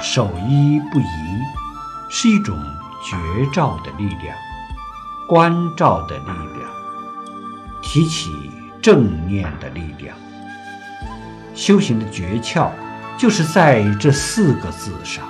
守一不移是一种觉照的力量，观照的力量，提起正念的力量，修行的诀窍就是在这四个字上。